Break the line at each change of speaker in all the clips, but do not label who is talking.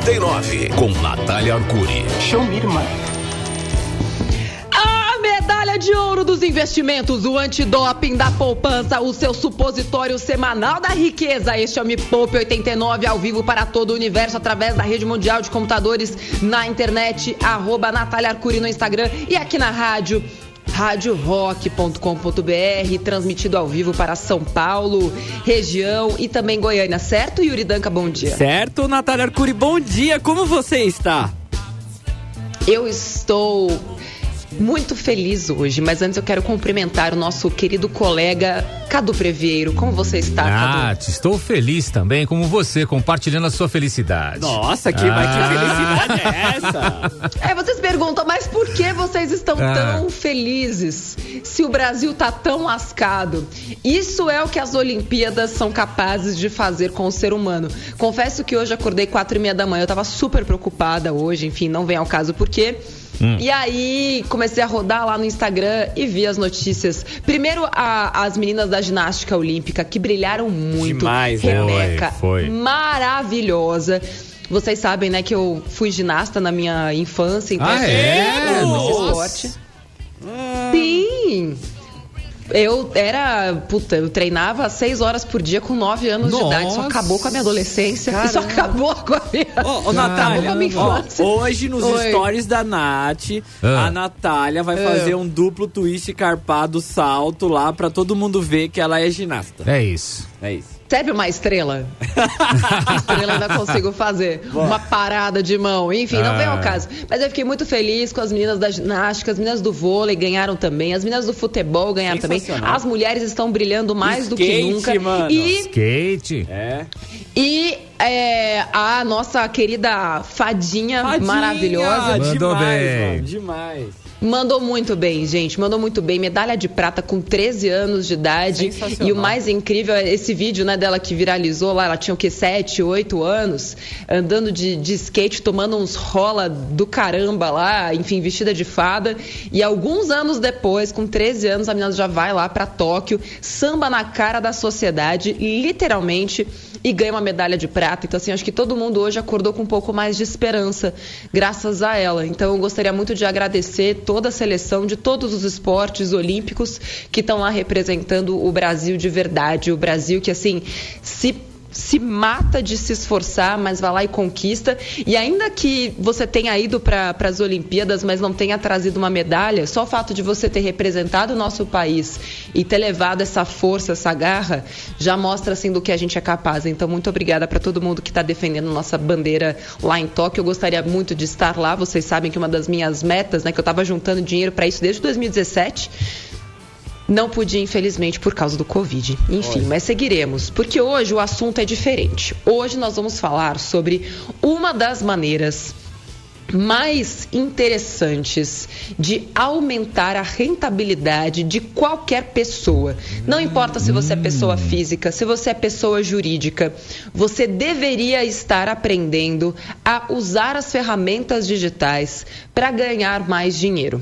89, com Natália Arcuri.
Show me, irmã.
A medalha de ouro dos investimentos, o antidoping da poupança, o seu supositório semanal da riqueza. Este é o Me Poupe 89 ao vivo para todo o universo através da rede mundial de computadores na internet, arroba Natália Arcuri no Instagram e aqui na rádio radiorock.com.br, transmitido ao vivo para São Paulo, região e também Goiânia, certo, Yuri Danca? Bom dia.
Certo, Natália Arcuri, bom dia, como você está?
Eu estou muito feliz hoje, mas antes eu quero cumprimentar o nosso querido colega Cadu Previeiro. Como você está,
Ah,
Cadu?
estou feliz também, como você, compartilhando a sua felicidade.
Nossa, que, mas que felicidade é essa?
É, vocês perguntam, mas por que vocês estão
Ah.
tão felizes se o Brasil tá tão lascado? Isso é o que as Olimpíadas são capazes de fazer com o ser humano. Confesso que hoje acordei quatro e meia da manhã, eu tava super preocupada hoje, enfim, não vem ao caso por quê. E aí comecei a rodar lá no Instagram e vi as notícias. Primeiro a- as meninas da ginástica olímpica que brilharam muito.
Demais, né?
Rebeca,
Foi, foi.
maravilhosa. Vocês sabem, né, que eu fui ginasta na minha infância, então
Ah, é? Nossa.
esporte. Sim! Eu era. Puta, eu treinava seis horas por dia com nove anos de idade. Isso
Nossa.
acabou com a minha adolescência. Isso
Caramba.
acabou com a minha.
Ô, ô
acabou
Natália,
com a minha
ó,
infância.
hoje nos
Oi.
stories da Nath,
Ah.
a Natália vai
Ah.
fazer um duplo twist carpado salto lá pra todo mundo ver que ela é ginasta.
É isso.
É isso.
Serve uma estrela? Uma estrela eu ainda consigo fazer. Uma parada de mão. Enfim, não
Ah.
vem ao caso. Mas eu fiquei muito feliz com as meninas da ginástica, as meninas do vôlei ganharam também, as meninas do futebol ganharam também. As mulheres estão brilhando mais do que
Skate,
nunca.
mano.
E
Skate.
É.
E é, a nossa querida fadinha,
Tadinha,
maravilhosa
Mandou
demais,
bem.
mano, demais.
Mandou muito bem, gente. Mandou muito bem. Medalha de prata com 13 anos de idade. E o mais incrível é esse vídeo né, dela que viralizou lá. Ela tinha o que? 7, 8 anos, andando de, de skate, tomando uns rola do caramba lá, enfim, vestida de fada. E alguns anos depois, com 13 anos, a menina já vai lá pra Tóquio, samba na cara da sociedade, literalmente, e ganha uma medalha de prata. Então, assim, acho que todo mundo hoje acordou com um pouco mais de esperança, graças a ela. Então, eu gostaria muito de agradecer toda a seleção de todos os esportes olímpicos que estão lá representando o Brasil de verdade. O Brasil que, assim, se se mata de se esforçar, mas vai lá e conquista. E ainda que você tenha ido para as Olimpíadas, mas não tenha trazido uma medalha, só o fato de você ter representado o nosso país e ter levado essa força, essa garra, já mostra assim do que a gente é capaz. Então, muito obrigada para todo mundo que está defendendo nossa bandeira lá em Tóquio. Eu gostaria muito de estar lá. Vocês sabem que uma das minhas metas, né, que eu estava juntando dinheiro para isso desde 2017. Não pude, infelizmente, por causa do Covid. Enfim, mas seguiremos, porque hoje o assunto é diferente. Hoje nós vamos falar sobre uma das maneiras mais interessantes de aumentar a rentabilidade de qualquer pessoa. Não importa se você é pessoa física, se você é pessoa jurídica, você deveria estar aprendendo a usar as ferramentas digitais para ganhar mais dinheiro.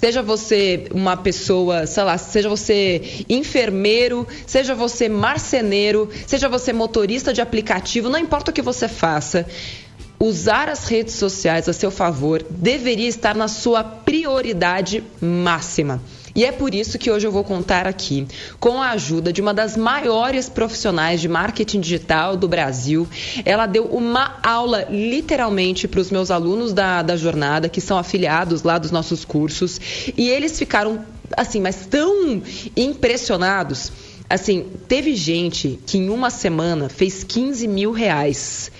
Seja você uma pessoa, sei lá, seja você enfermeiro, seja você marceneiro, seja você motorista de aplicativo, não importa o que você faça, usar as redes sociais a seu favor deveria estar na sua prioridade máxima. E é por isso que hoje eu vou contar aqui com a ajuda de uma das maiores profissionais de marketing digital do Brasil. Ela deu uma aula literalmente para os meus alunos da, da jornada, que são afiliados lá dos nossos cursos, e eles ficaram assim, mas tão impressionados. Assim, teve gente que em uma semana fez 15 mil reais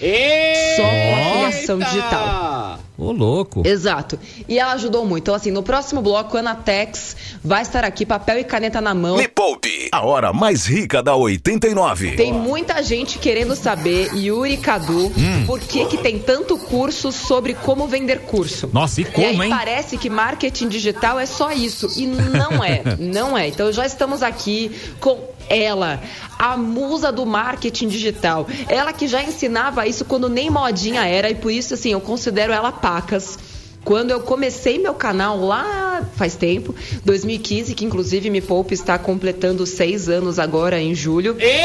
só com afiliação digital.
Ô, louco.
Exato. E ela ajudou muito. Então, assim, no próximo bloco, a Anatex vai estar aqui, papel e caneta na mão.
Me Poupe, a hora mais rica da 89.
Tem muita gente querendo saber, Yuri e Cadu, por que, que tem tanto curso sobre como vender curso.
Nossa, e
E aí
como, hein?
parece que marketing digital é só isso. E não é, não é. Então já estamos aqui com ela, a musa do marketing digital. Ela que já ensinava isso quando nem modinha era, e por isso, assim, eu considero ela pacas. Quando eu comecei meu canal lá faz tempo, 2015, que inclusive Me Poupe está completando seis anos agora em julho. É,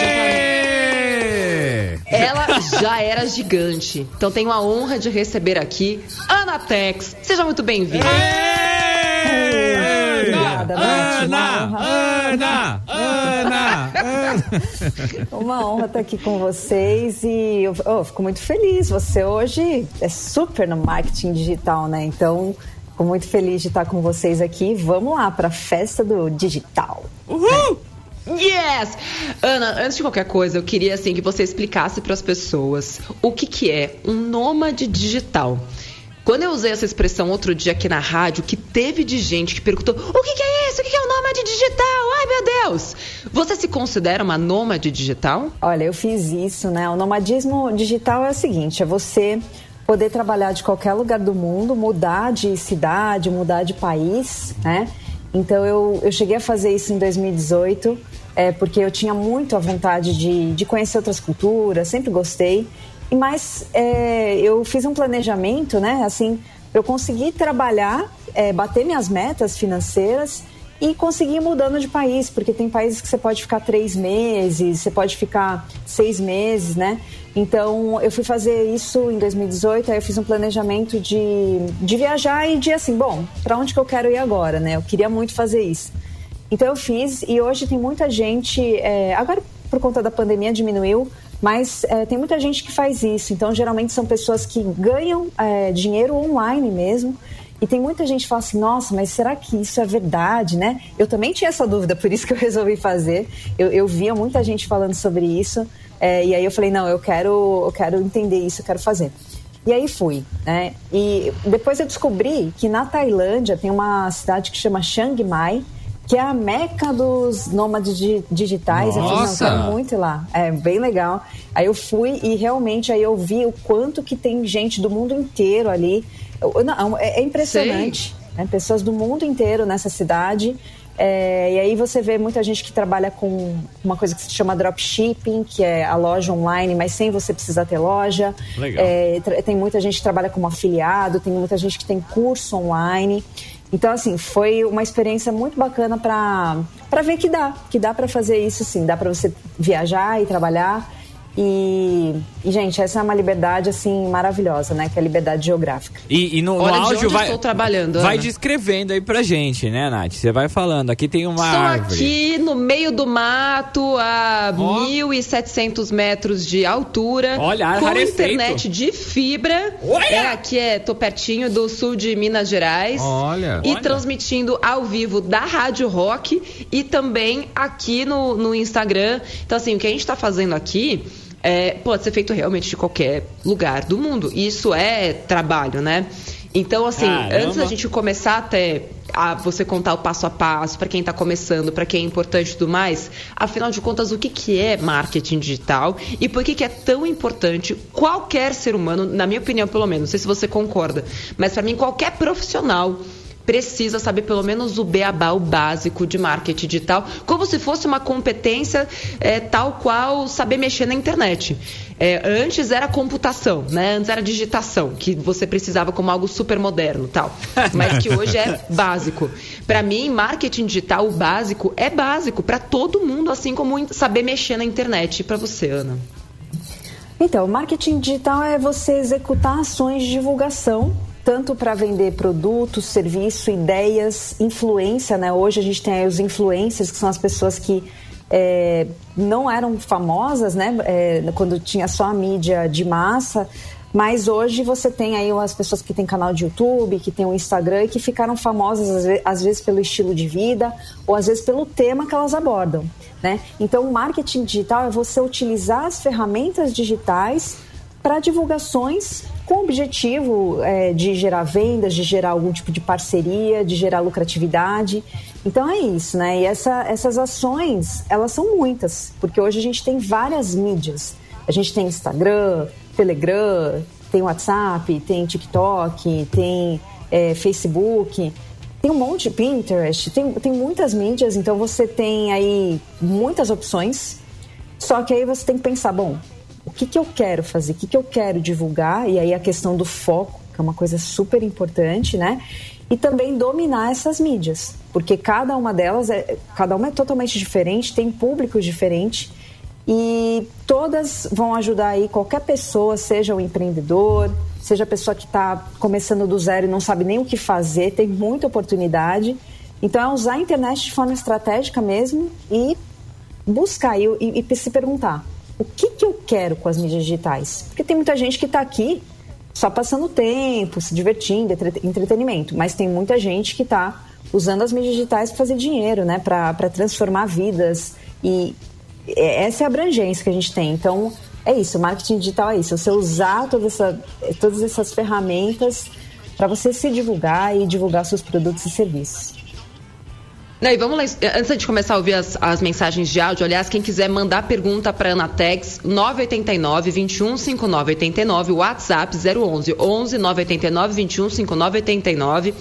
já tá- Ela já era gigante. Então tenho a honra de receber aqui Ana Tex. Seja muito bem-vinda.
Ana, Ana, Ana, Ana.
Uma honra estar aqui com vocês e eu oh, fico muito feliz. Você hoje é super no marketing digital, né? Então, fico muito feliz de estar com vocês aqui. Vamos lá para a festa do digital.
Uhul! Yes! Ana, antes de qualquer coisa, eu queria assim que você explicasse para as pessoas o que, que é um nômade digital. Quando eu usei essa expressão outro dia aqui na rádio, que teve de gente que perguntou: o que, que é isso? O que, que é um nômade digital? Ai, meu Deus! Você se considera uma nômade digital?
Olha, eu fiz isso, né? O nomadismo digital é o seguinte: é você poder trabalhar de qualquer lugar do mundo, mudar de cidade, mudar de país, né? Então eu, eu cheguei a fazer isso em 2018, é, porque eu tinha muito a vontade de, de conhecer outras culturas, sempre gostei. Mas é, eu fiz um planejamento, né? Assim, eu consegui trabalhar, é, bater minhas metas financeiras e conseguir ir mudando de país, porque tem países que você pode ficar três meses, você pode ficar seis meses, né? Então, eu fui fazer isso em 2018, aí eu fiz um planejamento de, de viajar e de assim, bom, para onde que eu quero ir agora, né? Eu queria muito fazer isso. Então, eu fiz e hoje tem muita gente, é, agora por conta da pandemia diminuiu, mas é, tem muita gente que faz isso. Então, geralmente são pessoas que ganham é, dinheiro online mesmo. E tem muita gente que fala assim, nossa, mas será que isso é verdade, né? Eu também tinha essa dúvida, por isso que eu resolvi fazer. Eu, eu via muita gente falando sobre isso. É, e aí eu falei, não, eu quero, eu quero entender isso, eu quero fazer. E aí fui, né? E depois eu descobri que na Tailândia tem uma cidade que chama Chiang Mai, que é a meca dos nômades digitais.
Nossa.
Eu falei, não, eu quero muito ir lá. É bem legal. Aí eu fui e realmente aí eu vi o quanto que tem gente do mundo inteiro ali. Não, é, é impressionante. Né? Pessoas do mundo inteiro nessa cidade. É, e aí você vê muita gente que trabalha com uma coisa que se chama dropshipping, que é a loja online, mas sem você precisar ter loja.
Legal.
É, tem muita gente que trabalha como afiliado, tem muita gente que tem curso online. Então, assim, foi uma experiência muito bacana para ver que dá, que dá para fazer isso sim, dá para você viajar e trabalhar e, e, gente, essa é uma liberdade, assim, maravilhosa, né? Que é a liberdade geográfica.
E, e no,
Olha,
no áudio vai.
estou trabalhando.
Vai
Ana.
descrevendo aí pra gente, né, Nath? Você vai falando. Aqui tem uma
Estou
árvore.
aqui no meio do mato, a
Ó.
1.700 metros de altura.
Olha,
com
rarefeito.
internet de fibra.
Olha!
É, aqui é, tô pertinho do sul de Minas Gerais.
Olha.
E
Olha.
transmitindo ao vivo da Rádio Rock e também aqui no, no Instagram. Então, assim, o que a gente está fazendo aqui é, pode ser feito realmente de qualquer lugar do mundo. Isso é trabalho, né? Então, assim,
Caramba.
antes da gente começar até a você contar o passo a passo para quem está começando, para quem é importante e tudo mais, afinal de contas, o que, que é marketing digital e por que, que é tão importante qualquer ser humano, na minha opinião, pelo menos, não sei se você concorda, mas para mim, qualquer profissional precisa saber pelo menos o beabá, o básico de marketing digital, como se fosse uma competência é, tal qual saber mexer na internet. É, antes era computação, né? Antes era digitação, que você precisava como algo super moderno, tal. Mas que hoje é básico. Para mim, marketing digital, o básico é básico para todo mundo, assim como saber mexer na internet. E para você, Ana?
Então, marketing digital é você executar ações de divulgação, tanto para vender produtos, serviço, ideias, influência, né? Hoje a gente tem aí os influencers, que são as pessoas que é, não eram famosas, né? É, quando tinha só a mídia de massa, mas hoje você tem aí as pessoas que têm canal de YouTube, que têm o Instagram e que ficaram famosas às vezes pelo estilo de vida ou às vezes pelo tema que elas abordam, né? Então, o marketing digital é você utilizar as ferramentas digitais para divulgações com o objetivo é, de gerar vendas, de gerar algum tipo de parceria, de gerar lucratividade. Então é isso, né? E essa- essas ações, elas são muitas, porque hoje a gente tem várias mídias. A gente tem Instagram, Telegram, tem WhatsApp, tem TikTok, tem é, Facebook, tem um monte de Pinterest, tem, tem muitas mídias, então você tem aí muitas opções. Só que aí você tem que pensar, bom, que, que eu quero fazer, o que, que eu quero divulgar, e aí a questão do foco, que é uma coisa super importante, né? E também dominar essas mídias, porque cada uma delas é, cada uma é totalmente diferente, tem públicos diferentes, e todas vão ajudar aí qualquer pessoa, seja o empreendedor, seja a pessoa que está começando do zero e não sabe nem o que fazer, tem muita oportunidade. Então é usar a internet de forma estratégica mesmo e buscar e, e, e se perguntar o que, que eu quero com as mídias digitais. Porque tem muita gente que está aqui só passando tempo, se divertindo, entretenimento, mas tem muita gente que está usando as mídias digitais para fazer dinheiro, né? para transformar vidas. E essa é a abrangência que a gente tem. Então, é isso, marketing digital é isso, você usar toda essa, todas essas ferramentas para você se divulgar e divulgar seus produtos e serviços.
Não, e vamos lá, antes de começar a ouvir as, as mensagens de áudio, aliás, quem quiser mandar pergunta para a Anatex, 989 2159 89, WhatsApp 011 11 989 2159 89.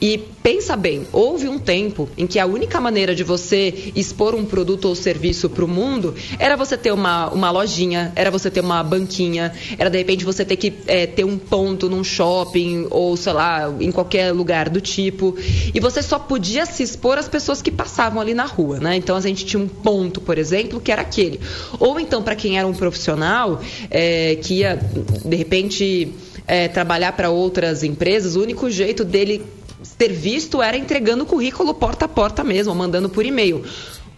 E pensa bem, houve um tempo em que a única maneira de você expor um produto ou serviço para o mundo era você ter uma, uma lojinha, era você ter uma banquinha, era de repente você ter que é, ter um ponto num shopping ou sei lá, em qualquer lugar do tipo. E você só podia se expor às pessoas pessoas que passavam ali na rua, né? Então a gente tinha um ponto, por exemplo, que era aquele. Ou então para quem era um profissional é, que ia de repente é, trabalhar para outras empresas, o único jeito dele ter visto era entregando o currículo porta a porta mesmo, mandando por e-mail.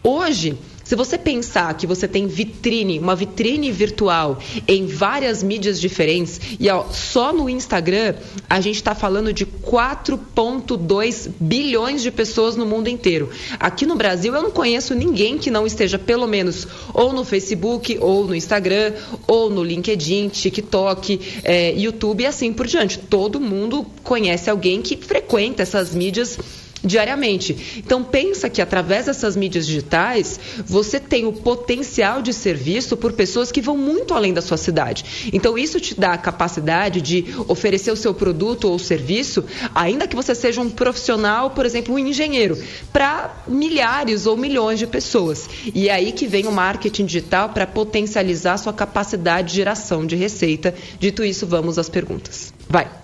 Hoje se você pensar que você tem vitrine, uma vitrine virtual em várias mídias diferentes, e ó, só no Instagram a gente está falando de 4,2 bilhões de pessoas no mundo inteiro. Aqui no Brasil eu não conheço ninguém que não esteja pelo menos ou no Facebook, ou no Instagram, ou no LinkedIn, TikTok, é, YouTube e assim por diante. Todo mundo conhece alguém que frequenta essas mídias diariamente. Então pensa que através dessas mídias digitais, você tem o potencial de ser visto por pessoas que vão muito além da sua cidade. Então isso te dá a capacidade de oferecer o seu produto ou serviço, ainda que você seja um profissional, por exemplo, um engenheiro, para milhares ou milhões de pessoas. E é aí que vem o marketing digital para potencializar sua capacidade de geração de receita. Dito isso, vamos às perguntas. Vai.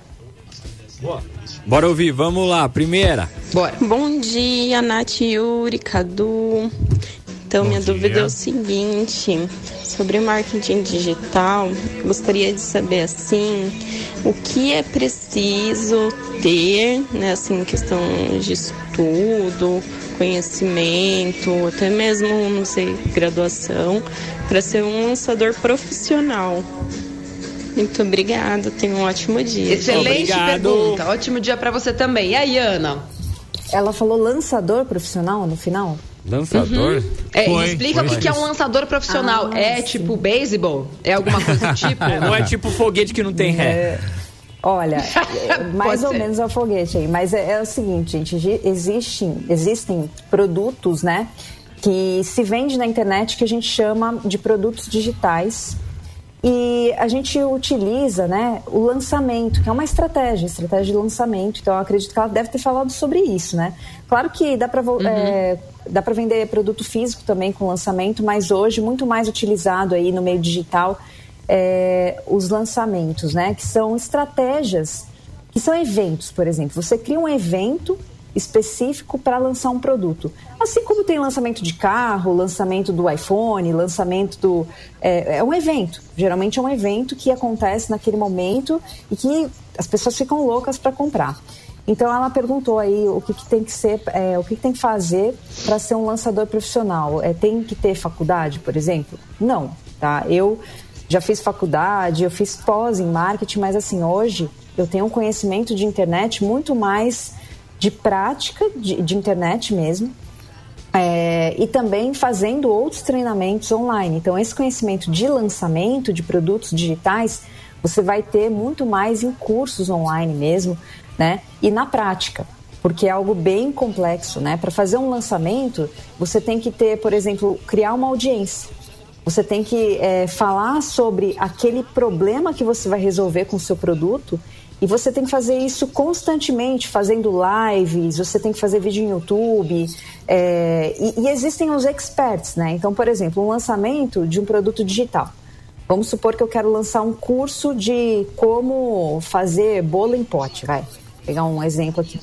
Boa. Bora ouvir, vamos lá, primeira.
Bora.
Bom dia, Nath Yuri, Cadu. Então, Bom minha dia. dúvida é o seguinte: sobre marketing digital, gostaria de saber assim, o que é preciso ter, né, assim, questão de estudo, conhecimento, até mesmo, não sei, graduação, para ser um lançador profissional. Muito obrigada, tenha um ótimo dia.
Excelente Obrigado. pergunta. Ótimo dia para você também. E aí, Ana?
Ela falou lançador profissional no final?
Lançador? Uhum.
É, foi, explica foi, o que, é um lançador profissional. Ah, é sim. tipo beisebol? É alguma coisa do tipo?
Não é tipo foguete que não tem ré. É,
olha, é, mais ou ser. menos é o foguete aí. Mas é, é, o seguinte, gente, existem, existem produtos, né? Que se vende na internet que a gente chama de produtos digitais e a gente utiliza né, o lançamento, que é uma estratégia, estratégia de lançamento. Então, eu acredito que ela deve ter falado sobre isso, né? Claro que dá para uhum. é, dá para vender produto físico também com lançamento, mas hoje muito mais utilizado aí no meio digital é, os lançamentos, né? Que são estratégias, que são eventos, por exemplo. Você cria um evento específico para lançar um produto. Assim como tem lançamento de carro, lançamento do iPhone, lançamento do. É, é, um evento. Geralmente é um evento que acontece naquele momento e que as pessoas ficam loucas para comprar. Então ela perguntou aí o que, que tem que ser, é, o que, que, tem que fazer para ser um lançador profissional. É, tem que ter faculdade, por exemplo? Não, tá? Eu já fiz faculdade, eu fiz pós em marketing, mas assim hoje eu tenho um conhecimento de internet muito mais de prática de, de internet mesmo. É, e também fazendo outros treinamentos online. Então, esse conhecimento de lançamento de produtos digitais você vai ter muito mais em cursos online mesmo, né? E na prática, porque é algo bem complexo, né? Para fazer um lançamento, você tem que ter, por exemplo, criar uma audiência. Você tem que é, falar sobre aquele problema que você vai resolver com o seu produto e você tem que fazer isso constantemente, fazendo lives, você tem que fazer vídeo no YouTube. É, e, e, existem os experts, né? Então, por exemplo, um lançamento de um produto digital. Vamos supor que eu quero lançar um curso de como fazer bolo em pote, vai. Vou pegar um exemplo aqui.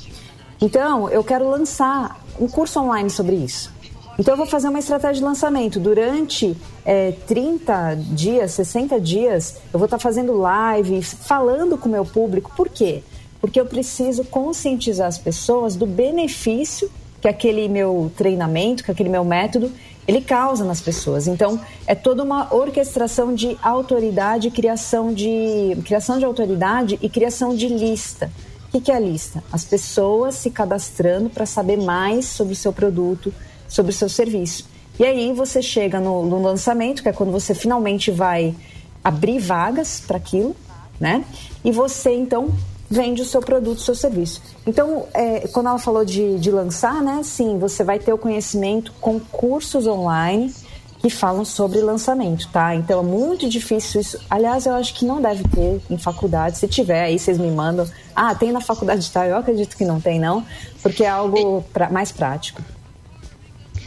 Então, eu quero lançar um curso online sobre isso. Então eu vou fazer uma estratégia de lançamento. Durante é, 30 dias, 60 dias, eu vou estar fazendo live, falando com o meu público. Por quê? Porque eu preciso conscientizar as pessoas do benefício que aquele meu treinamento, que aquele meu método, ele causa nas pessoas. Então, é toda uma orquestração de autoridade, criação de criação de autoridade e criação de lista. O que é a lista? As pessoas se cadastrando para saber mais sobre o seu produto, sobre o seu serviço. E aí você chega no, no lançamento, que é quando você finalmente vai abrir vagas para aquilo, né? E você então vende o seu produto, o seu serviço. Então, é, quando ela falou de, de lançar, né? Sim, você vai ter o conhecimento com cursos online que falam sobre lançamento, tá? Então é muito difícil isso. Aliás, eu acho que não deve ter em faculdade. Se tiver, aí vocês me mandam. Ah, tem na faculdade de tal. Eu acredito que não tem, não, porque é algo pra, mais prático.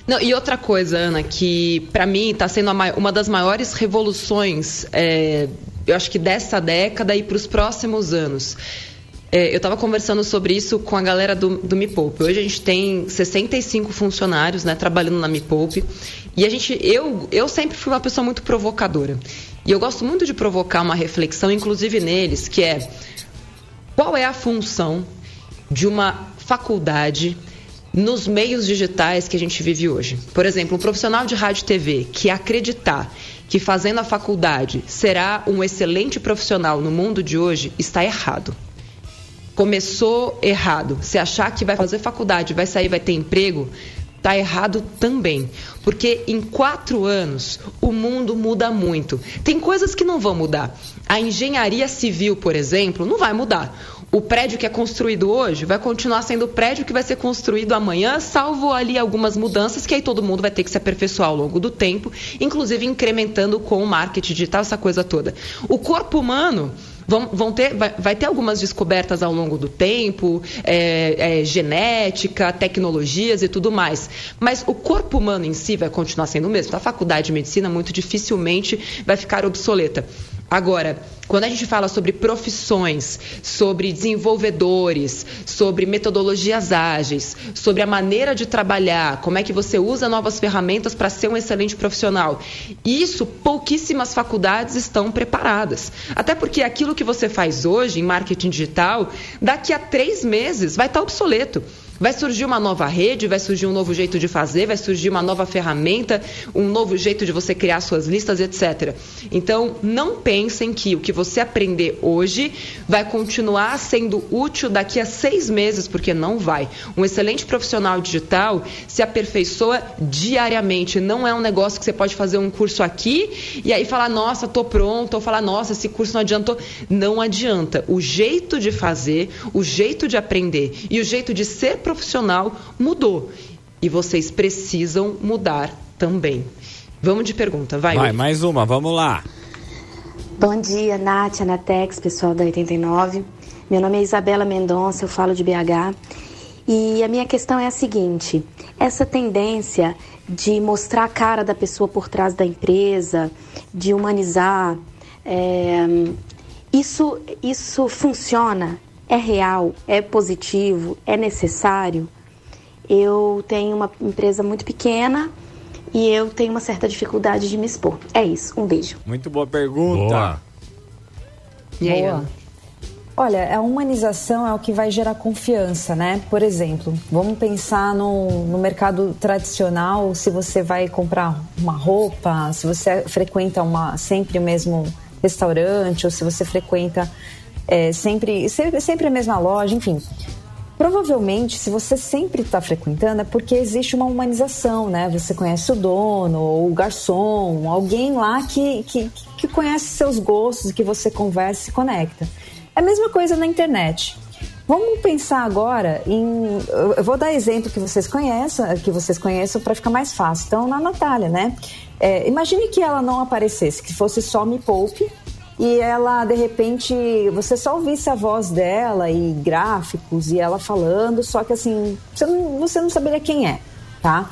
Não, e outra coisa, Ana, que para mim está sendo uma das maiores revoluções, é, eu acho que dessa década e para os próximos anos. É, eu estava conversando sobre isso com a galera do, do Me Poupe. Hoje a gente tem 65 funcionários né, trabalhando na Me Poupe. E a gente, eu, eu sempre fui uma pessoa muito provocadora. E eu gosto muito de provocar uma reflexão, inclusive neles, que é qual é a função de uma faculdade nos meios digitais que a gente vive hoje. Por exemplo, um profissional de rádio e TV que acreditar que fazendo a faculdade será um excelente profissional no mundo de hoje está errado. Começou errado. Se achar que vai fazer faculdade, vai sair, vai ter emprego, está errado também. Porque em quatro anos o mundo muda muito. Tem coisas que não vão mudar. A engenharia civil, por exemplo, não vai mudar o prédio que é construído hoje vai continuar sendo o prédio que vai ser construído amanhã, salvo ali algumas mudanças que aí todo mundo vai ter que se aperfeiçoar ao longo do tempo, inclusive incrementando com o marketing digital, essa coisa toda. O corpo humano vão, ter, vai, vai, ter algumas descobertas ao longo do tempo, é, é, genética, tecnologias e tudo mais. Mas o corpo humano em si vai continuar sendo o mesmo. A faculdade de medicina muito dificilmente vai ficar obsoleta. Agora, quando a gente fala sobre profissões, sobre desenvolvedores, sobre metodologias ágeis, sobre a maneira de trabalhar, como é que você usa novas ferramentas para ser um excelente profissional, isso pouquíssimas faculdades estão preparadas. Até porque aquilo que você faz hoje em marketing digital, daqui a três meses vai estar obsoleto. Vai surgir uma nova rede, vai surgir um novo jeito de fazer, vai surgir uma nova ferramenta, um novo jeito de você criar suas listas, etc. Então, não pensem que o que você aprender hoje vai continuar sendo útil daqui a seis meses, porque não vai. Um excelente profissional digital se aperfeiçoa diariamente. Não é um negócio que você pode fazer um curso aqui e aí falar, nossa, tô pronto, ou falar, nossa, esse curso não adiantou. Não adianta. O jeito de fazer, o jeito de aprender e o jeito de ser profissional mudou. E vocês precisam mudar também. Vamos de pergunta, vai.
Vai, mais uma, vamos lá.
Bom dia, Nath, Anatex, pessoal da 89. Meu nome é Isabela Mendonça, eu falo de BH. E a minha questão é a seguinte: essa tendência de mostrar a cara da pessoa por trás da empresa, de humanizar, é, isso, isso funciona? É real, é positivo, é necessário. Eu tenho uma empresa muito pequena e eu tenho uma certa dificuldade de me expor. É isso. Um beijo.
Muito boa pergunta.
Boa.
E aí, boa. Olha, a humanização é o que vai gerar confiança, né? Por exemplo, vamos pensar no, no mercado tradicional, se você vai comprar uma roupa, se você frequenta uma, sempre o mesmo restaurante, ou se você frequenta é, sempre, sempre, a mesma loja, enfim. Provavelmente, se você sempre está frequentando, é porque existe uma humanização, né? Você conhece o dono, ou o garçom, alguém lá que, que, que conhece seus gostos, que você conversa e se conecta. É a mesma coisa na internet. Vamos pensar agora em. Eu vou dar exemplo que vocês conheçam, que vocês conheçam para ficar mais fácil. Então, na Natália, né? É, imagine que ela não aparecesse, que fosse só Me Poupe e ela, de repente, você só ouvisse a voz dela e gráficos e ela falando, só que assim, você não, você não saberia quem é, tá?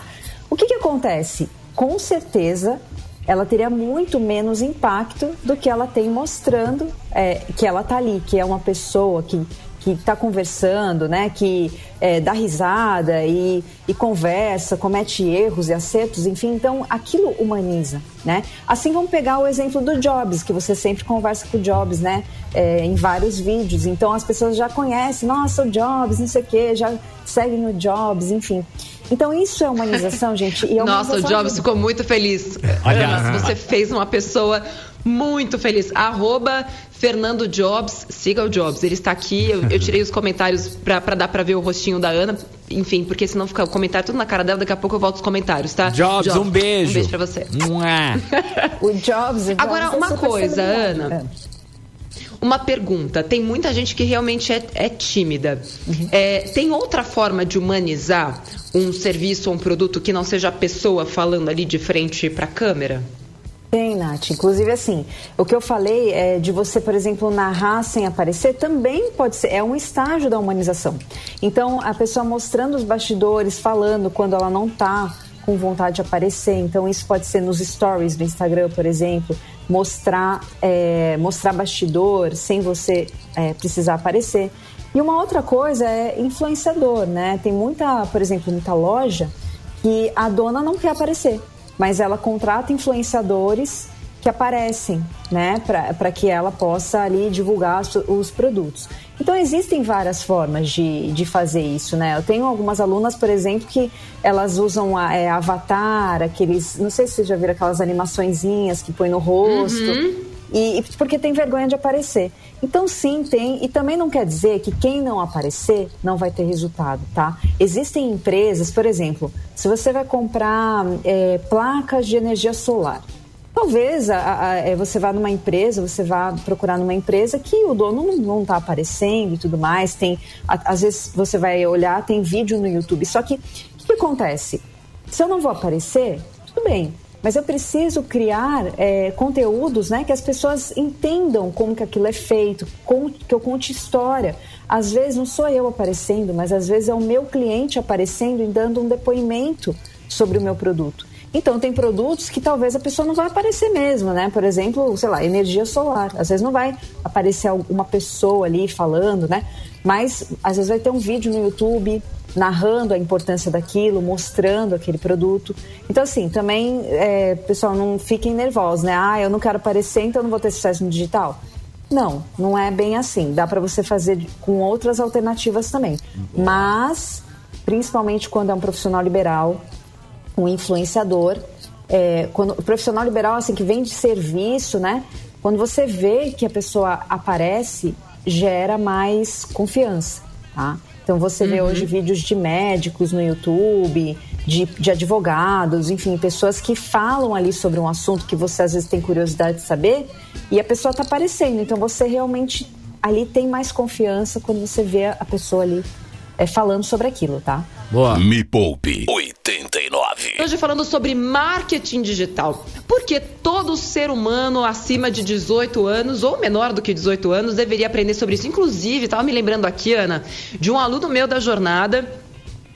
O que que acontece? Com certeza, ela teria muito menos impacto do que ela tem mostrando é, que ela tá ali, que é uma pessoa que, que está conversando, né? Que é, dá risada e, e conversa, comete erros e acertos, enfim, então aquilo humaniza, né? Assim vamos pegar o exemplo do Jobs, que você sempre conversa com o Jobs, né? É, em vários vídeos. Então as pessoas já conhecem, nossa, o Jobs, não sei o quê, já seguem o Jobs, enfim. Então isso é humanização, gente. E é
Nossa, o Jobs de... ficou muito feliz. Olha, você fez uma pessoa muito feliz. Arroba Fernando Jobs, siga o Jobs. Ele está aqui. Eu, eu tirei os comentários para dar para ver o rostinho da Ana. Enfim, porque senão fica o comentário tudo na cara dela. Daqui a pouco eu volto os comentários, tá?
Jobs, Jobs um beijo.
Um beijo pra você.
o Jobs, o Jobs
Agora, uma coisa, Ana. Uma pergunta: tem muita gente que realmente é, é tímida. Uhum. É, tem outra forma de humanizar um serviço ou um produto que não seja a pessoa falando ali de frente para a câmera?
Tem, Nath. Inclusive, assim, o que eu falei é de você, por exemplo, narrar sem aparecer também pode ser, é um estágio da humanização. Então, a pessoa mostrando os bastidores, falando quando ela não está com vontade de aparecer. Então, isso pode ser nos stories do Instagram, por exemplo, mostrar, é, mostrar bastidor sem você é, precisar aparecer. E uma outra coisa é influenciador, né? Tem muita, por exemplo, muita loja que a dona não quer aparecer mas ela contrata influenciadores que aparecem, né, para que ela possa ali divulgar os produtos. Então existem várias formas de, de fazer isso, né? Eu tenho algumas alunas, por exemplo, que elas usam a, é, avatar, aqueles, não sei se vocês já viram aquelas animaçõezinhas que põe no rosto. Uhum. E, porque tem vergonha de aparecer. Então, sim, tem. E também não quer dizer que quem não aparecer não vai ter resultado, tá? Existem empresas, por exemplo, se você vai comprar é, placas de energia solar, talvez a, a, é, você vá numa empresa, você vá procurar numa empresa que o dono não está aparecendo e tudo mais. Tem, a, às vezes você vai olhar, tem vídeo no YouTube. Só que o que, que acontece? Se eu não vou aparecer, tudo bem mas eu preciso criar é, conteúdos né, que as pessoas entendam como que aquilo é feito, como que eu conte história. Às vezes não sou eu aparecendo, mas às vezes é o meu cliente aparecendo e dando um depoimento sobre o meu produto. Então, tem produtos que talvez a pessoa não vai aparecer mesmo, né? Por exemplo, sei lá, energia solar. Às vezes não vai aparecer uma pessoa ali falando, né? Mas às vezes vai ter um vídeo no YouTube narrando a importância daquilo, mostrando aquele produto. Então, assim, também, é, pessoal, não fiquem nervosos, né? Ah, eu não quero aparecer, então não vou ter sucesso no digital. Não, não é bem assim. Dá para você fazer com outras alternativas também. Mas, principalmente quando é um profissional liberal, um influenciador, é, quando o profissional liberal assim que vem de serviço, né? Quando você vê que a pessoa aparece, gera mais confiança, tá? Então você uhum. vê hoje vídeos de médicos no YouTube, de, de advogados, enfim, pessoas que falam ali sobre um assunto que você às vezes tem curiosidade de saber e a pessoa está aparecendo. Então você realmente ali tem mais confiança quando você vê a pessoa ali é, falando sobre aquilo, tá?
Boa. Me Poupe 89.
Hoje falando sobre marketing digital. Porque todo ser humano acima de 18 anos ou menor do que 18 anos deveria aprender sobre isso. Inclusive, estava me lembrando aqui, Ana, de um aluno meu da jornada.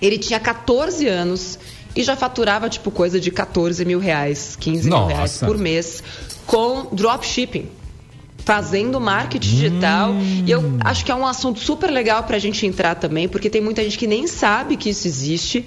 Ele tinha 14 anos e já faturava tipo coisa de 14 mil reais, 15 Nossa. mil reais por mês com dropshipping fazendo marketing digital. Hum. E eu acho que é um assunto super legal para a gente entrar também, porque tem muita gente que nem sabe que isso existe.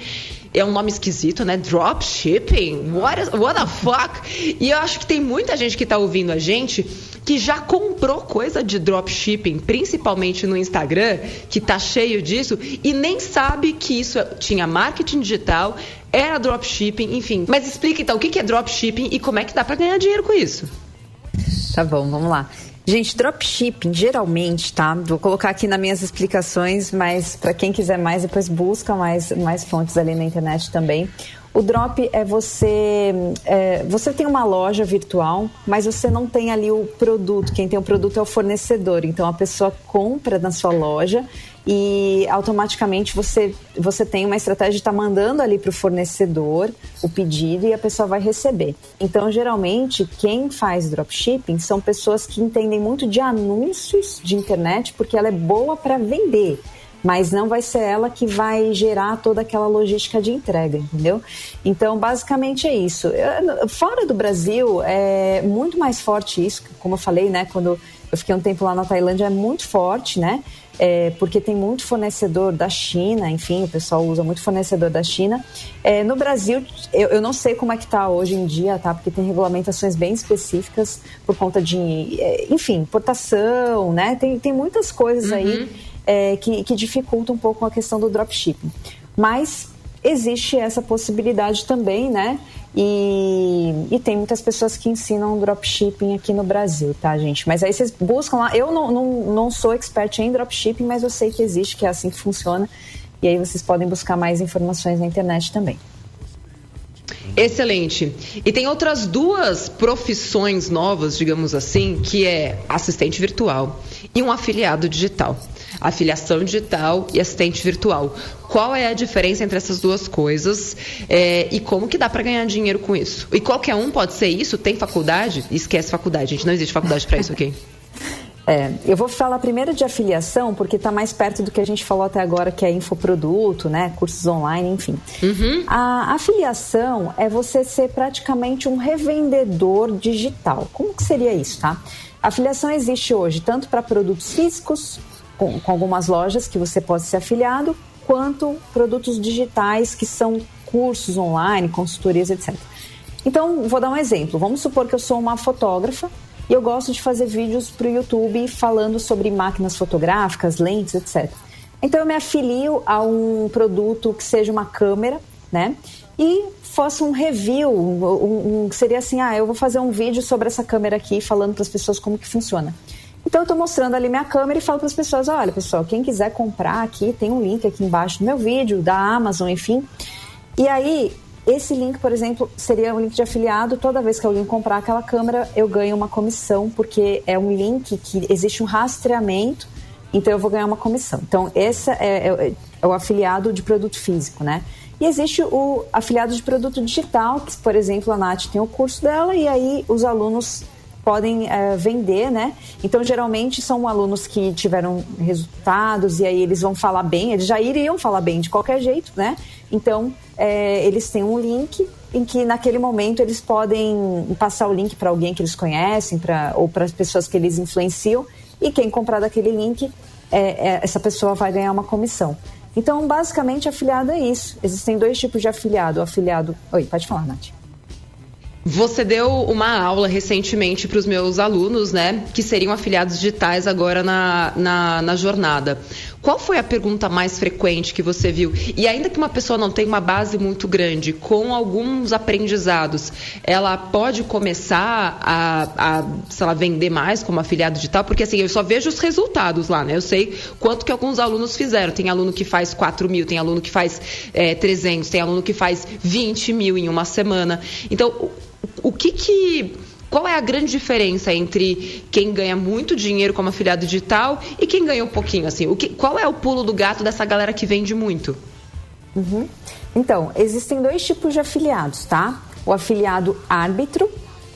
É um nome esquisito, né? Dropshipping? What, is, what the fuck? E eu acho que tem muita gente que está ouvindo a gente que já comprou coisa de dropshipping, principalmente no Instagram, que tá cheio disso, e nem sabe que isso tinha marketing digital, era dropshipping, enfim. Mas explica então o que é dropshipping e como é que dá para ganhar dinheiro com isso.
Tá bom, vamos lá. Gente, dropshipping, geralmente, tá? Vou colocar aqui nas minhas explicações, mas para quem quiser mais, depois busca mais, mais fontes ali na internet também. O drop é você. É, você tem uma loja virtual, mas você não tem ali o produto. Quem tem o produto é o fornecedor. Então a pessoa compra na sua loja e automaticamente você, você tem uma estratégia de estar tá mandando ali para o fornecedor o pedido e a pessoa vai receber. Então, geralmente, quem faz dropshipping são pessoas que entendem muito de anúncios de internet porque ela é boa para vender. mas não vai ser ela que vai gerar toda aquela logística de entrega, entendeu? Então, basicamente é isso. Fora do Brasil, é muito mais forte isso, como eu falei, né? Quando eu fiquei um tempo lá na Tailândia, é muito forte, né? É, porque tem muito fornecedor da China, enfim, o pessoal usa muito fornecedor da China. É, no Brasil, eu, eu, não sei como é que está hoje em dia, tá? Porque tem regulamentações bem específicas por conta de, é, enfim, importação, né? Tem, tem muitas coisas uhum. aí é, que, que dificultam um pouco a questão do dropshipping. Mas existe essa possibilidade também, né? E, e, tem muitas pessoas que ensinam dropshipping aqui no Brasil, tá, gente? Mas aí vocês buscam lá. Eu não, não, não sou expert em dropshipping, mas eu sei que existe, que é assim que funciona. E aí vocês podem buscar mais informações na internet também.
Excelente. E tem outras duas profissões novas, digamos assim, que é assistente virtual e um afiliado digital afiliação digital e assistente virtual. Qual é a diferença entre essas duas coisas é, e como que dá para ganhar dinheiro com isso? E qualquer um pode ser isso? Tem faculdade? Esquece faculdade, gente. Não existe faculdade para isso, ok?
É, eu vou falar primeiro de afiliação, porque está mais perto do que a gente falou até agora, que é infoproduto, né? Cursos online, enfim. Uhum. A afiliação é você ser praticamente um revendedor digital. Como que seria isso, tá? A afiliação existe hoje tanto para produtos físicos com, com algumas lojas que você pode ser afiliado, quanto produtos digitais que são cursos online, consultorias, etc. Então, vou dar um exemplo. Vamos supor que eu sou uma fotógrafa e eu gosto de fazer vídeos para o YouTube falando sobre máquinas fotográficas, lentes, etc. Então, eu me afilio a um produto que seja uma câmera, né? E faço um review, um, um, seria assim, ah, eu vou fazer um vídeo sobre essa câmera aqui, falando para as pessoas como que funciona. Então eu estou mostrando ali minha câmera e falo para as pessoas, olha pessoal, quem quiser comprar aqui, tem um link aqui embaixo do meu vídeo, da Amazon, enfim. E aí, esse link, por exemplo, seria um link de afiliado. Toda vez que alguém comprar aquela câmera, eu ganho uma comissão, porque é um link que existe um rastreamento, então eu vou ganhar uma comissão. Então, esse é, é, é o afiliado de produto físico, né? E existe o afiliado de produto digital, que, por exemplo, a Nath tem o curso dela, e aí os alunos podem é, vender, né? Então, geralmente são alunos que tiveram resultados e aí eles vão falar bem, eles já iriam falar bem de qualquer jeito, né? Então, é, eles têm um link em que naquele momento eles podem passar o link para alguém que eles conhecem, pra, ou para as pessoas que eles influenciam, e quem comprar daquele link, é, essa pessoa vai ganhar uma comissão. Então, basicamente, afiliado é isso. Existem dois tipos de afiliado. O afiliado. Oi, pode falar, Nath.
Você deu uma aula recentemente para os meus alunos, né, que seriam afiliados digitais agora na, na, na, jornada. Qual foi a pergunta mais frequente que você viu? E ainda que uma pessoa não tenha uma base muito grande, com alguns aprendizados, ela pode começar a, a sei lá, vender mais como afiliado digital? Porque assim, eu só vejo os resultados lá, né? Eu sei quanto que alguns alunos fizeram. Tem aluno que faz 4 mil, tem aluno que faz é, 300, tem aluno que faz 20 mil em uma semana. Então, o que que qual é a grande diferença entre quem ganha muito dinheiro como afiliado digital e quem ganha um pouquinho assim? O que, qual é o pulo do gato dessa galera que vende muito?
Uhum. Então, existem dois tipos de afiliados, tá? O afiliado árbitro,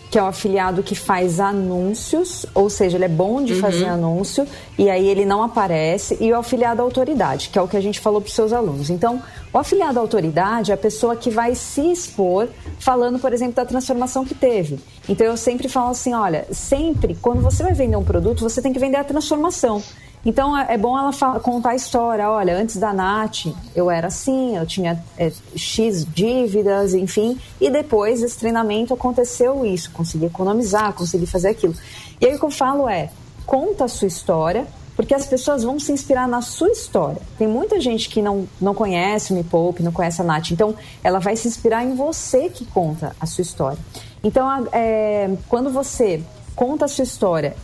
que é o afiliado que faz anúncios, ou seja, ele é bom de uhum. fazer anúncio e aí ele não aparece, e o afiliado autoridade, que é o que a gente falou para os seus alunos. Então, o afiliado autoridade é a pessoa que vai se expor falando, por exemplo, da transformação que teve. Então, eu sempre falo assim: olha, sempre, quando você vai vender um produto, você tem que vender a transformação. Então é, é bom ela contar a história. Olha, antes da Nath eu era assim, eu tinha é, X dívidas, enfim, e depois desse treinamento aconteceu isso, consegui economizar, consegui fazer aquilo. E aí o que eu falo é: conta a sua história, porque as pessoas vão se inspirar na sua história. Tem muita gente que não, não conhece o Me Poupe, não conhece a Nath, então ela vai se inspirar em você que conta a sua história. Então, é, quando você conta a sua história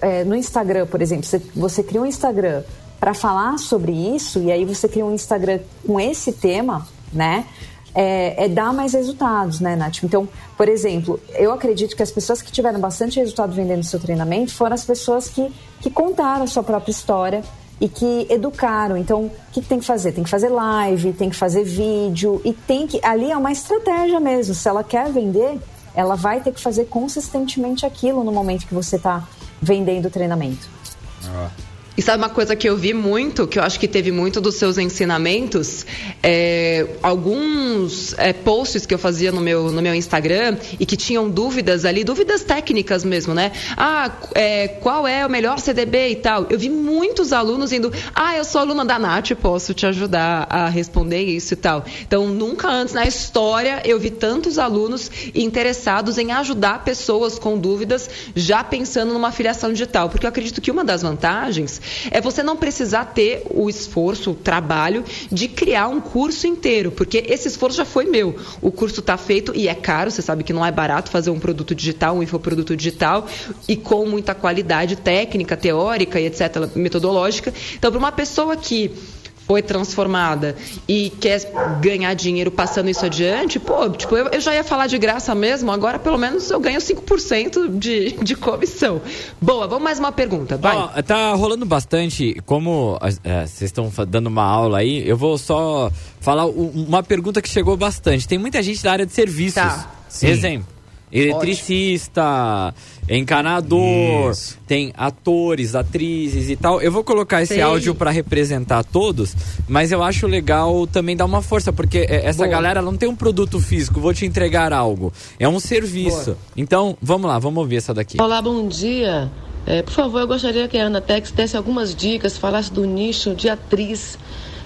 é, no Instagram, por exemplo, você, você cria um Instagram para falar sobre isso e aí você cria um Instagram com esse tema, né? É, é, dar mais resultados, né, Nath? Então, por exemplo, eu acredito que as pessoas que tiveram bastante resultado vendendo seu treinamento foram as pessoas que, que contaram a sua própria história e que educaram. Então, o que, tem que fazer? Tem que fazer live, tem que fazer vídeo e tem que. Ali é uma estratégia mesmo. Se ela quer vender, ela vai ter que fazer consistentemente aquilo no momento que você está vendendo treinamento.
Ah,
E sabe uma coisa que eu vi muito, que eu acho que teve muito dos seus ensinamentos? É, alguns é, posts que eu fazia no meu, no meu Instagram e que tinham dúvidas ali, dúvidas técnicas mesmo, né? Ah, é, qual é o melhor CDB e tal? Eu vi muitos alunos indo, ah, eu sou aluna da Nath, posso te ajudar a responder isso e tal. Então, nunca antes na história eu vi tantos alunos interessados em ajudar pessoas com dúvidas, já pensando numa filiação digital. Porque eu acredito que uma das vantagens é você não precisar ter o esforço, o trabalho de criar um curso inteiro, porque esse esforço já foi meu. O curso está feito e é caro, você sabe que não é barato fazer um produto digital, um infoproduto digital, e com muita qualidade técnica, teórica e etc., metodológica. Então, para uma pessoa que foi transformada e quer ganhar dinheiro passando isso adiante, pô, tipo, eu, eu já ia falar de graça mesmo, agora pelo menos eu ganho 5% de, de comissão. Boa, vamos mais uma pergunta, vai.
Ó, tá rolando bastante, como é, vocês estão dando uma aula aí, eu vou só falar uma pergunta que chegou bastante. Tem muita gente da área de serviços.
Tá.
Exemplo, eletricista, encanador,
Isso.
tem atores, atrizes e tal. Eu vou colocar esse
Sei.
áudio para representar todos, mas eu acho legal também dar uma força, porque é, essa
Boa.
galera não tem um produto físico, vou te entregar algo. É um serviço. Então, vamos lá, vamos ouvir essa daqui.
Olá, bom dia. É, por favor, eu gostaria que a Ana Tex desse algumas dicas, falasse do nicho de atriz,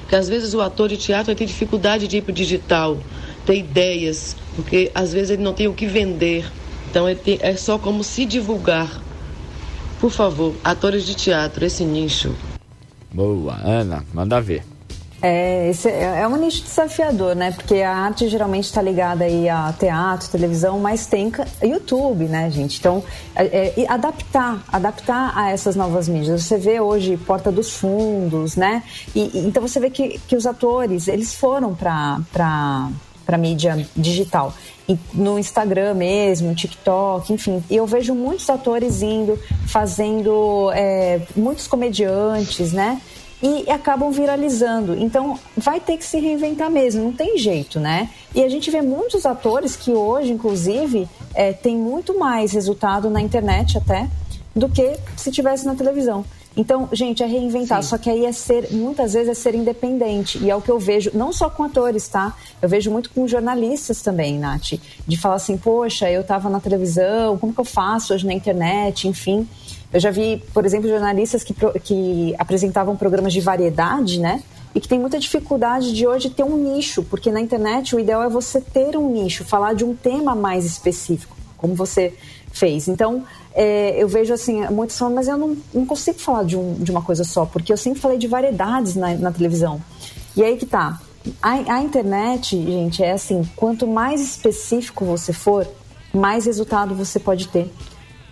que às vezes o ator de teatro tem dificuldade de ir para o digital, ter ideias, porque às vezes ele não tem o que vender. Então ele tem- é só como se divulgar. Por favor, atores de teatro, esse nicho.
Boa, Ana, manda ver.
É, esse é é um nicho desafiador, né? Porque a arte geralmente está ligada aí a teatro, televisão, mas tem YouTube, né, gente? Então, é, é, e adaptar, adaptar a essas novas mídias. Você vê hoje Porta dos Fundos, né? E, e- então você vê que, que os atores, eles foram para para mídia digital. E no Instagram mesmo, no TikTok, enfim. E eu vejo muitos atores indo, fazendo, é, muitos comediantes, né? e acabam viralizando. Então, vai ter que se reinventar mesmo, não tem jeito, né? E a gente vê muitos atores que hoje, inclusive, é, tem muito mais resultado na internet até do que se tivesse na televisão. Então, gente, é reinventar, só que aí é ser, muitas vezes é ser independente. E é o que eu vejo, não só com atores, tá? Eu vejo muito com jornalistas também, Nath. De falar assim, poxa, eu estava na televisão, como que eu faço hoje na internet, enfim. Eu já vi, por exemplo, jornalistas que, que apresentavam programas de variedade, né? E que tem muita dificuldade de hoje ter um nicho, porque na internet o ideal é você ter um nicho, falar de um tema mais específico, como você fez. Então, é, eu vejo assim, muitos falam, mas eu não, não consigo falar de, um, de uma coisa só, porque eu sempre falei de variedades na, na televisão. E aí que tá. A, a internet, gente, é assim, quanto mais específico você for, mais resultado você pode ter.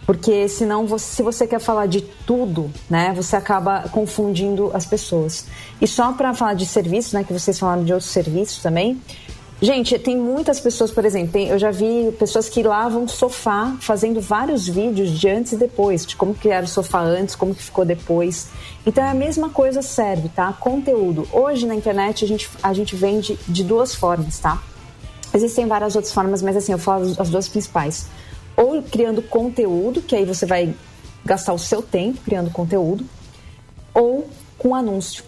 Porque senão, você, se você quer falar de tudo, né, você acaba confundindo as pessoas. E só para falar de serviço, né, que vocês falaram de outros serviços também. Gente, tem muitas pessoas, por exemplo, tem- eu já vi pessoas que lavam sofá fazendo vários vídeos de antes e depois, de como que era o sofá antes, como que ficou depois. Então é a mesma coisa serve, tá? Conteúdo. Hoje na internet a gente, a gente vende de duas formas, tá? Existem várias outras formas, mas assim, eu falo as duas principais. Ou criando conteúdo, que aí você vai gastar o seu tempo criando conteúdo, ou com anúncio,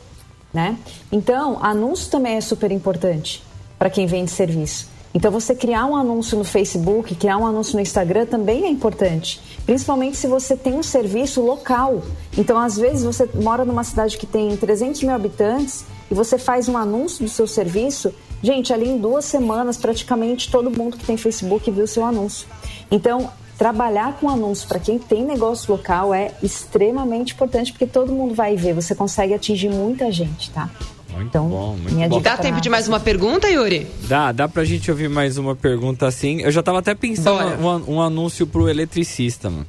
né? Então, anúncio também é super importante para quem vende serviço. Então, você criar um anúncio no Facebook, criar um anúncio no Instagram também é importante, principalmente se você tem um serviço local. Então, às vezes, você mora numa cidade que tem 300 mil habitantes e você faz um anúncio do seu serviço. Gente, ali em duas semanas, praticamente todo mundo que tem Facebook viu seu anúncio. Então, trabalhar com anúncio para quem tem negócio local é extremamente importante, porque todo mundo vai ver, você consegue atingir muita gente, tá?
Muito
então,
bom, muito
minha
bom.
dica
Dá
pra-
tempo de mais uma pergunta, Yuri?
Dá, dá pra gente ouvir mais uma pergunta assim. Eu já tava até pensando um, um anúncio pro eletricista, mano.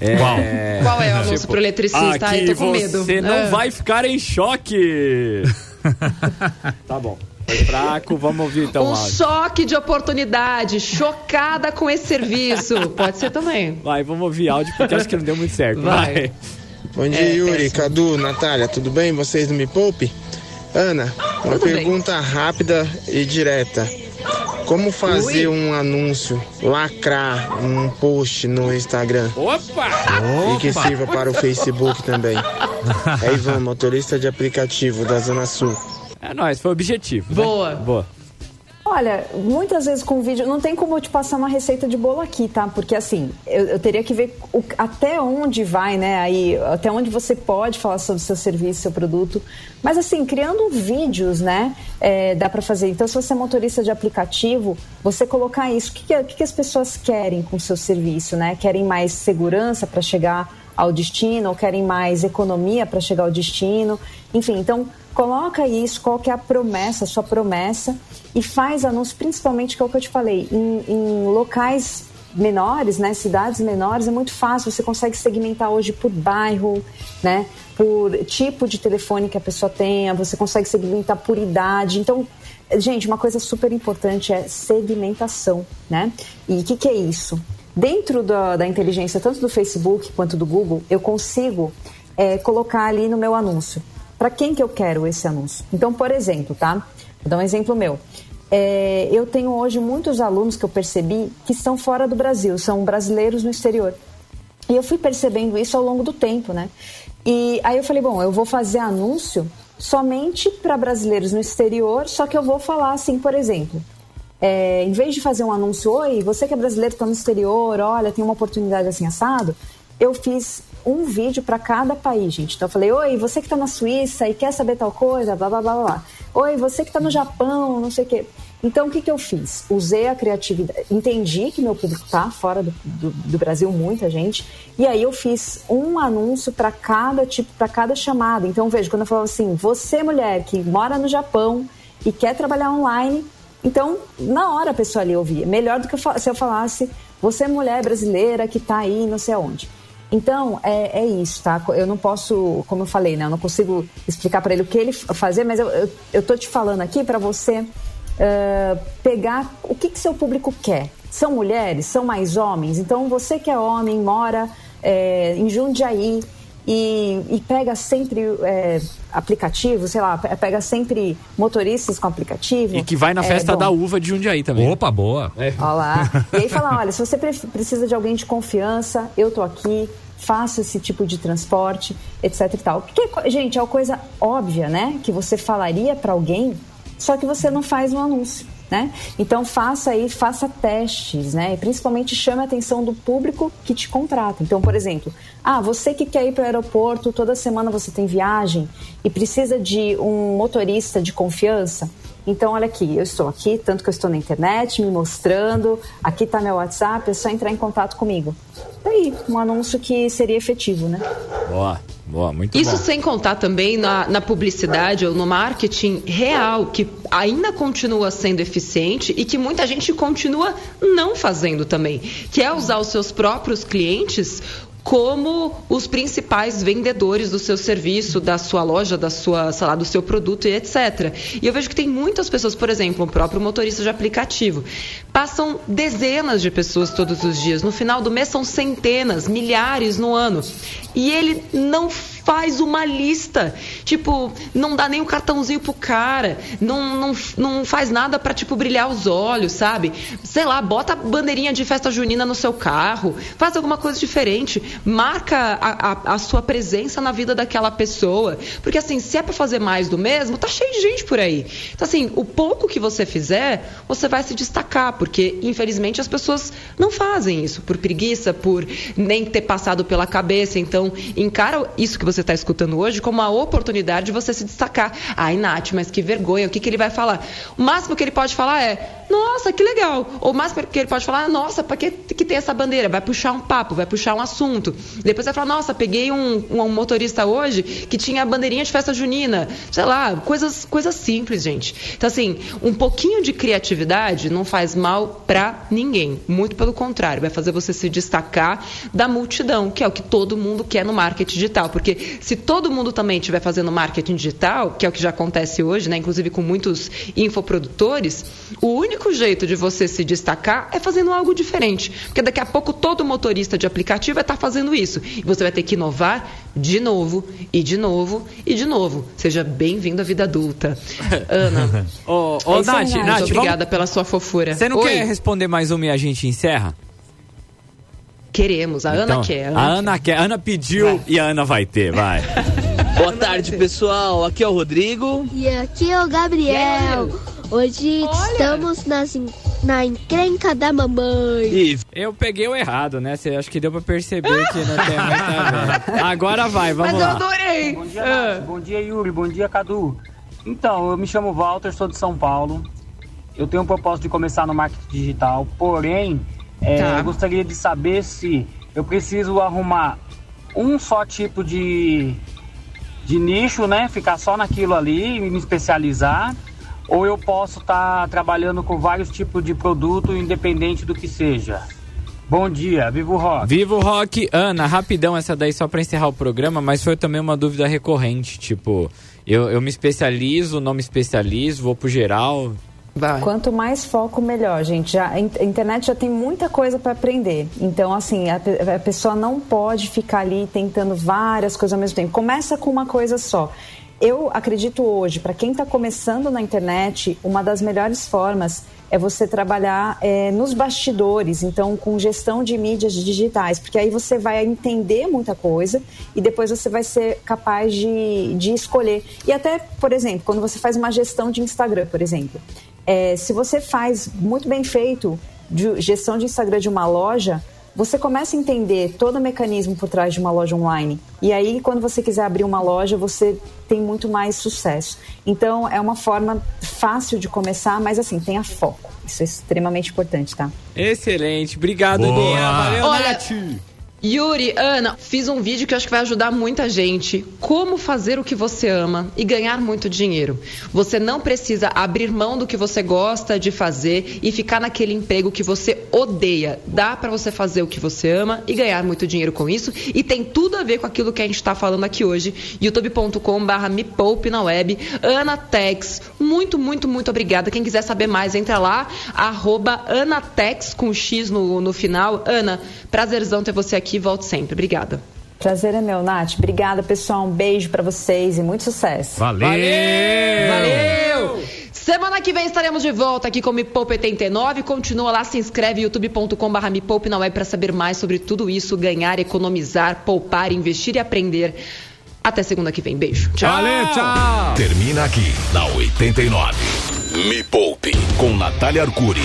É,
Qual?
Qual é o anúncio pro eletricista?
Aqui
eu tô com medo.
você não
Ah.
vai ficar em choque. tá bom. Foi fraco, vamos ouvir então
Um
áudio.
choque de oportunidade, chocada com esse serviço. Pode ser também.
Vai, vamos ouvir áudio porque acho que não deu muito certo.
Vai.
Vai.
Bom dia,
É,
Yuri,
péssimo.
Cadu, Natália, tudo bem? Vocês não me poupe? Ana, uma
Tudo bem.
pergunta rápida e direta. Como fazer
Ui.
um anúncio, lacrar um post no Instagram
Opa!
e que sirva para o Facebook também? É Ivan, motorista de aplicativo da Zona Sul.
É nóis, foi o objetivo. né?
Boa.
Olha, muitas vezes com vídeo, não tem como eu te passar uma receita de bolo aqui, tá? Porque assim, eu, eu teria que ver o- até onde vai, né? Aí, até onde você pode falar sobre seu serviço, seu produto. Mas assim, criando vídeos, né? é, dá pra fazer. Então, se você é motorista de aplicativo, você colocar isso. O que, que que as pessoas querem com o seu serviço, né? Querem mais segurança para chegar ao destino, ou querem mais economia para chegar ao destino. Enfim, então coloca isso, qual que é a promessa, a sua promessa, e faz anúncio, principalmente, que é o que eu te falei, em, em locais menores, né, cidades menores, é muito fácil, você consegue segmentar hoje por bairro, né, por tipo de telefone que a pessoa tenha, você consegue segmentar por idade, então Gente, uma coisa super importante é segmentação, né? E o que, que é isso? Dentro da, da inteligência, tanto do Facebook quanto do Google, eu consigo é, colocar ali no meu anúncio. Para quem que eu quero esse anúncio? Então, por exemplo, tá? Vou dar um exemplo meu. É, eu tenho hoje muitos alunos que eu percebi que estão fora do Brasil, são brasileiros no exterior. E eu fui percebendo isso ao longo do tempo, né? E aí eu falei, bom, eu vou fazer anúncio somente para brasileiros no exterior, só que eu vou falar assim, por exemplo, é, em vez de fazer um anúncio, oi, você que é brasileiro está no exterior, olha, tem uma oportunidade assim assado, eu fiz um vídeo para cada país, gente. Então eu falei, oi, você que está na Suíça e quer saber tal coisa, blá blá blá blá. Oi, você que está no Japão, não sei o quê. Então o que, que eu fiz? Usei a criatividade, entendi que meu público tá fora do, do, do Brasil, muita gente, e aí eu fiz um anúncio para cada tipo, para cada chamada. Então veja, quando eu falava assim, você mulher que mora no Japão e quer trabalhar online, então, na hora a pessoa ali ouvia. Melhor do que eu se eu falasse, você é mulher brasileira que está aí não sei aonde. Então, é, é isso, tá? Eu não posso, como eu falei, né? Eu não consigo explicar para ele o que ele fazer, mas eu, eu, eu tô te falando aqui para você eh, pegar o que, que seu público quer. São mulheres? São mais homens? Então, você que é homem, mora eh, em Jundiaí, e, e pega sempre é, aplicativo, sei lá, pe- pega sempre motoristas com aplicativo.
E que vai na
É,
festa
bom,
da uva de Jundiaí também.
Opa, boa.
Ó lá. E aí fala, olha, se você pre- precisa de alguém de confiança, eu tô aqui, faço esse tipo de transporte, etc e tal. Que, co- gente, é uma coisa óbvia, né? Que você falaria para alguém, só que você não faz um anúncio. Né? Então faça aí, faça testes, né? E principalmente chame a atenção do público que te contrata. Então, por exemplo, ah, você que quer ir para o aeroporto, toda semana você tem viagem e precisa de um motorista de confiança. Então, olha aqui, eu estou aqui, tanto que eu estou na internet me mostrando, aqui está meu WhatsApp, é só entrar em contato comigo. Daí, um anúncio que seria efetivo, né?
Boa, boa, muito
Isso
bom.
sem contar também na, na publicidade ou no marketing real, que ainda continua sendo eficiente e que muita gente continua não fazendo também, que é usar os seus próprios clientes como os principais vendedores do seu serviço, da sua loja, da sua, sei lá, do seu produto e etc. E eu vejo que tem muitas pessoas, por exemplo, o próprio motorista de aplicativo, passam dezenas de pessoas todos os dias. No final do mês são centenas, milhares no ano. E ele não faz uma lista. Tipo, não dá nem um cartãozinho pro cara. Não, não, não faz nada pra, tipo, brilhar os olhos, sabe? Sei lá, bota a bandeirinha de festa junina no seu carro. Faz alguma coisa diferente. Marca a, a, a sua presença na vida daquela pessoa. Porque, assim, se é pra fazer mais do mesmo, tá cheio de gente por aí. Então, assim, o pouco que você fizer, você vai se destacar. Porque, infelizmente, as pessoas não fazem isso. Por preguiça, por nem ter passado pela cabeça. Então, encara isso que você está escutando hoje como uma oportunidade de você se destacar. Ai, Nath, mas que vergonha, o que, que ele vai falar? O máximo que ele pode falar é, nossa, que legal. Ou o máximo que ele pode falar, nossa, para que, que tem essa bandeira? Vai puxar um papo, vai puxar um assunto. Depois vai falar, nossa, peguei um, um motorista hoje que tinha a bandeirinha de festa junina. Sei lá, coisas, coisas simples, gente. Então, assim, um pouquinho de criatividade não faz mal para ninguém. Muito pelo contrário, vai fazer você se destacar da multidão, que é o que todo mundo quer no marketing digital. Porque se todo mundo também estiver fazendo marketing digital, que é o que já acontece hoje, né, inclusive com muitos infoprodutores, o único jeito de você se destacar é fazendo algo diferente. Porque daqui a pouco todo motorista de aplicativo vai estar fazendo isso. E você vai ter que inovar de novo, e de novo, e de novo. Seja bem-vindo à vida adulta. Ana.
Ô, ô
É isso aí,
Nath,
Nath.
Obrigada
vamos-
pela sua fofura.
Você não
Oi,
quer responder mais uma e a gente encerra?
Queremos, a Ana
Então,
quer.
A Ana quer. A Ana pediu
Vai.
e a Ana vai ter, vai.
Boa tarde, pessoal. Aqui é o Rodrigo.
E aqui é o Gabriel. Hoje
Olha.
estamos nas na encrenca da mamãe.
E
Eu peguei o errado, né? Você acho que deu pra perceber que não tem muita. Agora vai, vamos
Mas eu
lá.
adorei.
Bom dia,
Ah.
Bom dia, Yuri. Bom dia, Cadu. Então, eu me chamo Walter, sou de São Paulo. Eu tenho um propósito de começar no marketing digital, porém, é,
Tá.
eu gostaria de saber se eu preciso arrumar um só tipo de, de nicho, né? Ficar só naquilo ali e me especializar. Ou eu posso estar trabalhando com vários tipos de produto, independente do que seja. Bom dia, viva o rock!
Viva o rock! Ana, rapidão essa daí só pra encerrar o programa, mas foi também uma dúvida recorrente. Tipo, eu, eu me especializo, não me especializo, vou pro geral.
Vai.
Quanto mais foco, melhor, gente. Já, a in- a internet já tem muita coisa para aprender. Então, assim, a, a pessoa não pode ficar ali tentando várias coisas ao mesmo tempo. Começa com uma coisa só. Eu acredito hoje, para quem está começando na internet, uma das melhores formas é você trabalhar eh, nos bastidores, então com gestão de mídias digitais, porque aí você vai entender muita coisa e depois você vai ser capaz de, de escolher. E até, por exemplo, quando você faz uma gestão de Instagram, por exemplo, é, se você faz muito bem feito de gestão de Instagram de uma loja, você começa a entender todo o mecanismo por trás de uma loja online. E aí, quando você quiser abrir uma loja, você tem muito mais sucesso. Então, é uma forma fácil de começar, mas assim, tenha foco. Isso é extremamente importante, tá?
Excelente, obrigado,
Boa.
Valeu,
Olha,
Nath.
Yuri, Ana, fiz um vídeo que eu acho que vai ajudar muita gente. Como fazer o que você ama e ganhar muito dinheiro. Você não precisa abrir mão do que você gosta de fazer e ficar naquele emprego que você odeia. Dá pra você fazer o que você ama e ganhar muito dinheiro com isso. E tem tudo a ver com aquilo que a gente tá falando aqui hoje. youtube.com/barra me poupe na web. Ana Tex, muito, muito, muito obrigada. Quem quiser saber mais, entra lá, arroba Anatex com X no, no final. Ana, prazerzão ter você aqui. Volte sempre. Obrigada.
Prazer é meu, Nath. Obrigada, pessoal. Um beijo pra vocês e muito sucesso.
Valeu!
Valeu! Semana que vem estaremos de volta aqui com o Me Poupe 89. Continua lá, se inscreve youtube.com.br Me Poupe na web para saber mais sobre tudo isso, ganhar, economizar, poupar, investir e aprender. Até segunda que vem. Beijo. Tchau.
Valeu, tchau!
Termina aqui, na 89. Me Poupe, com Natália Arcuri.